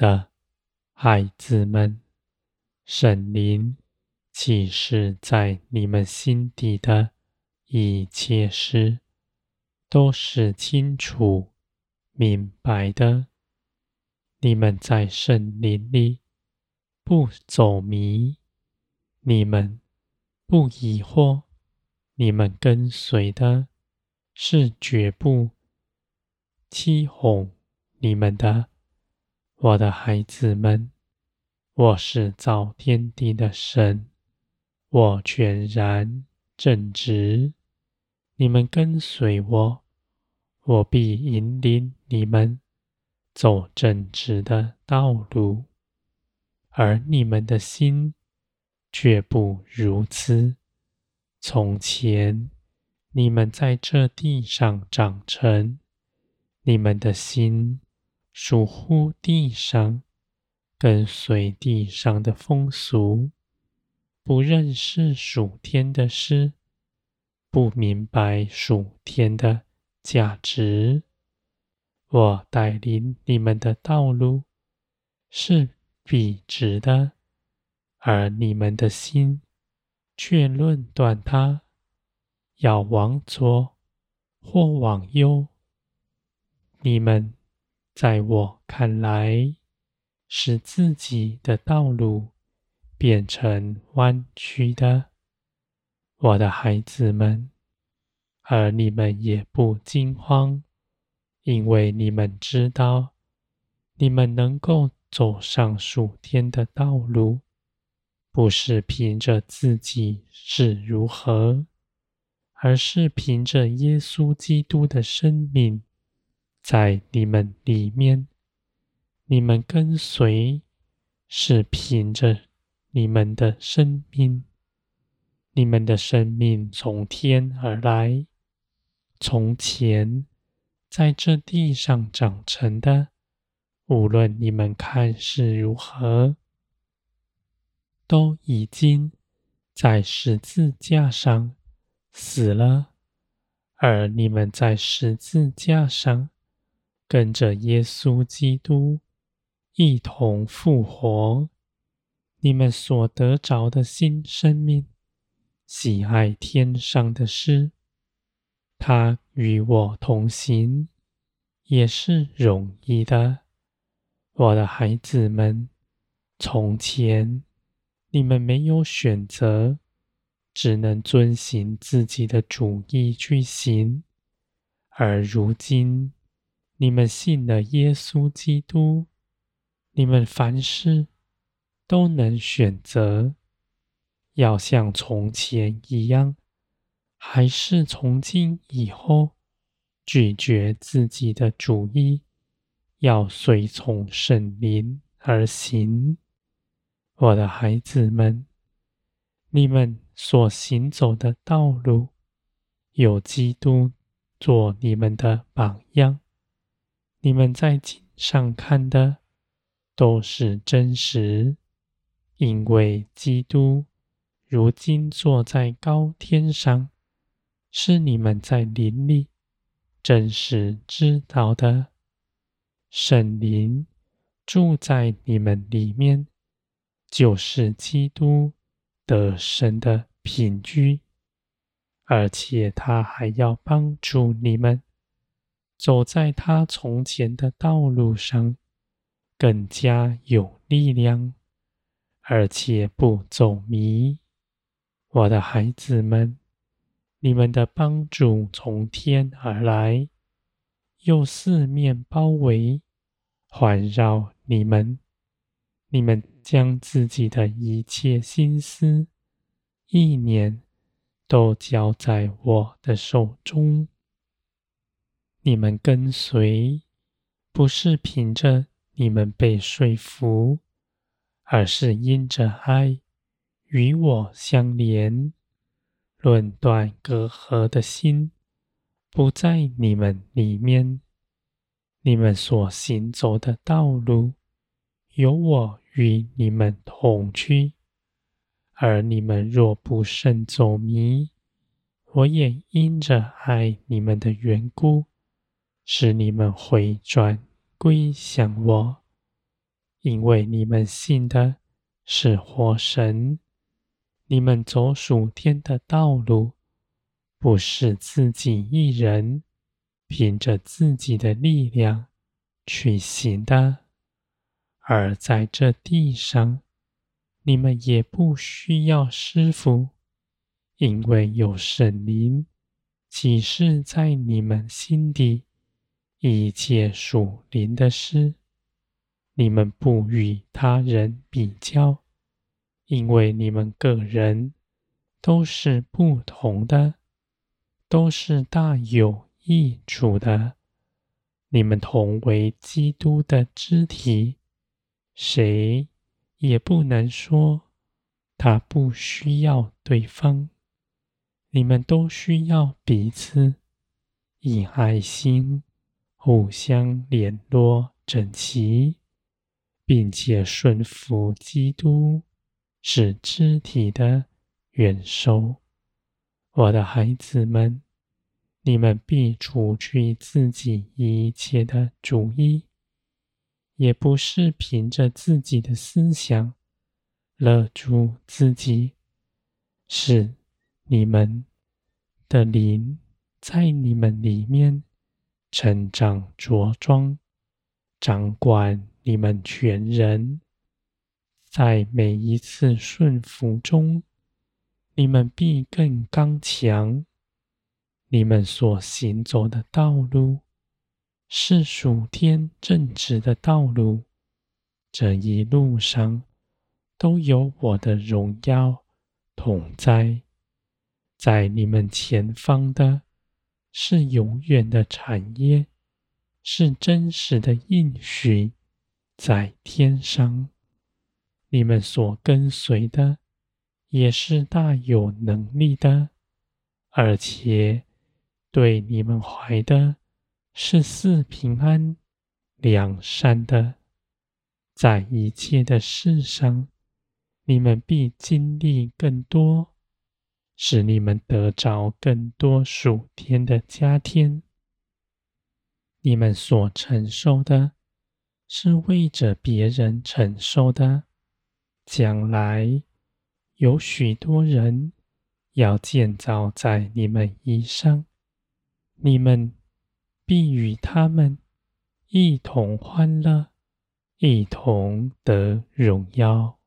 的孩子们，圣灵启示在你们心底的一切事，都是清楚明白的。你们在圣灵里不走迷，你们不疑惑，你们跟随的是绝不欺哄你们的。我的孩子们，我是造天地的神，我全然正直。你们跟随我，我必引领你们走正直的道路。而你们的心却不如此。从前你们在这地上长成，你们的心。属乎地上，跟随地上的风俗，不认识属天的事，不明白属天的价值。我带领你们的道路是笔直的，而你们的心却论断它，要往左或往右。你们。在我看来，使自己的道路变成弯曲的，我的孩子们，而你们也不惊慌，因为你们知道，你们能够走上属天的道路，不是凭着自己是如何，而是凭着耶稣基督的生命。在你们里面，你们跟随是凭着你们的生命，你们的生命从天而来，从前在这地上长成的，无论你们看是如何，都已经在十字架上死了，而你们在十字架上。跟着耶稣基督一同复活，你们所得着的新生命，喜爱天上的事，他与我同行，也是容易的。我的孩子们，从前你们没有选择，只能遵行自己的主意去行，而如今。你们信了耶稣基督，你们凡事都能选择，要像从前一样，还是从今以后拒绝自己的主意，要随从圣灵而行。我的孩子们，你们所行走的道路，有基督做你们的榜样。你们在井上看的都是真实，因为基督如今坐在高天上，是你们在林里真实知道的。圣灵住在你们里面，就是基督得神的凭据，而且他还要帮助你们。走在他从前的道路上，更加有力量，而且不走迷。我的孩子们，你们的帮助从天而来，又四面包围、环绕你们。你们将自己的一切心思、意念，都交在我的手中。你们跟随，不是凭着你们被说服，而是因着爱与我相连。论断隔阂的心不在你们里面。你们所行走的道路，有我与你们同去。而你们若不慎走迷，我也因着爱你们的缘故。使你们回转归向我，因为你们信的是活神，你们走属天的道路，不是自己一人凭着自己的力量去行的，而在这地上，你们也不需要师傅，因为有神灵启示在你们心底。一切属灵的事。你们不与他人比较，因为你们个人都是不同的，都是大有益处的。你们同为基督的肢体，谁也不能说他不需要对方。你们都需要彼此，以爱心互相联络整齐。并且顺服基督，是肢体的元首。我的孩子们，你们必除去自己一切的主意，也不是凭着自己的思想勒住自己，是你们的灵在你们里面成长茁壮，掌管。你们全人在每一次顺服中，你们必更刚强。你们所行走的道路是属天正直的道路，这一路上都有我的荣耀同在。在你们前方的是永远的产业，是真实的应许。在天上，你们所跟随的也是大有能力的，而且对你们怀的是四平安、两善的。在一切的事上，你们必经历更多，使你们得着更多属天的加添。你们所承受的。是为着别人承受的，将来有许多人要建造在你们以上，你们必与他们一同欢乐，一同得荣耀。